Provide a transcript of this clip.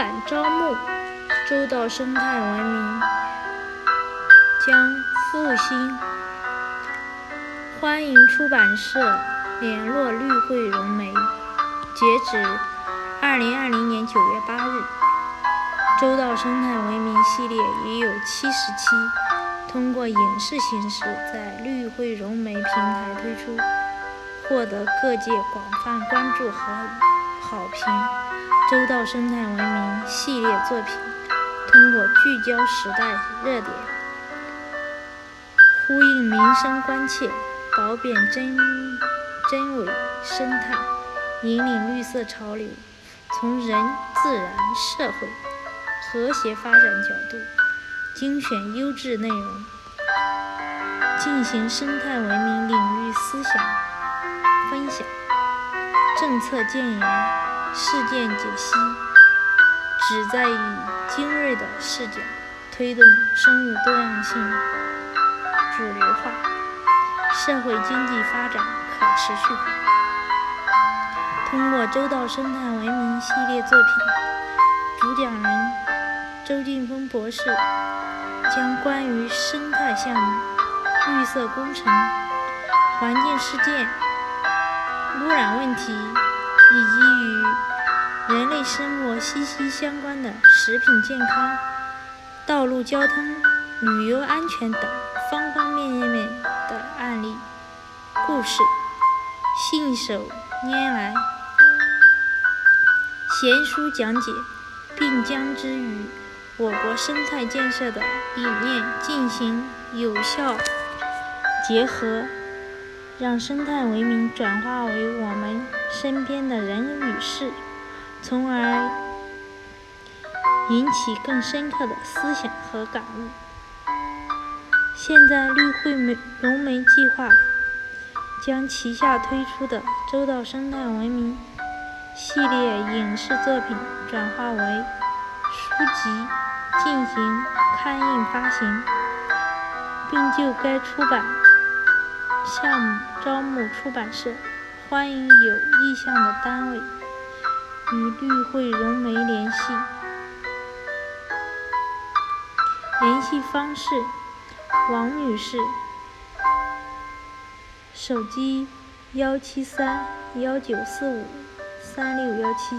版招募周到生态文明将复兴，欢迎出版社联络绿会融媒。截止二零二零年九月八日，周到生态文明系列已有七十期，通过影视形式在绿会融媒平台推出，获得各界广泛关注和好评。周到生态文明系列作品通过聚焦时代热点，呼应民生关切，褒贬真真伪生态，引领绿色潮流，从人、自然、社会和谐发展角度精选优质内容，进行生态文明领域思想分享、政策建言。事件解析旨在以精锐的视角推动生物多样性主流化、社会经济发展可持续化。通过周到生态文明系列作品，主讲人周劲峰博士将关于生态项目、绿色工程、环境事件、污染问题。以及与人类生活息息相关的食品健康、道路交通、旅游安全等方方面面的案例、故事，信手拈来，娴熟讲解，并将之与我国生态建设的理念进行有效结合。让生态文明转化为我们身边的人与事，从而引起更深刻的思想和感悟。现在，绿绘媒融媒计划将旗下推出的周到生态文明系列影视作品转化为书籍进行刊印发行，并就该出版。项目招募出版社，欢迎有意向的单位与绿会融媒联系。联系方式：王女士，手机：幺七三幺九四五三六幺七。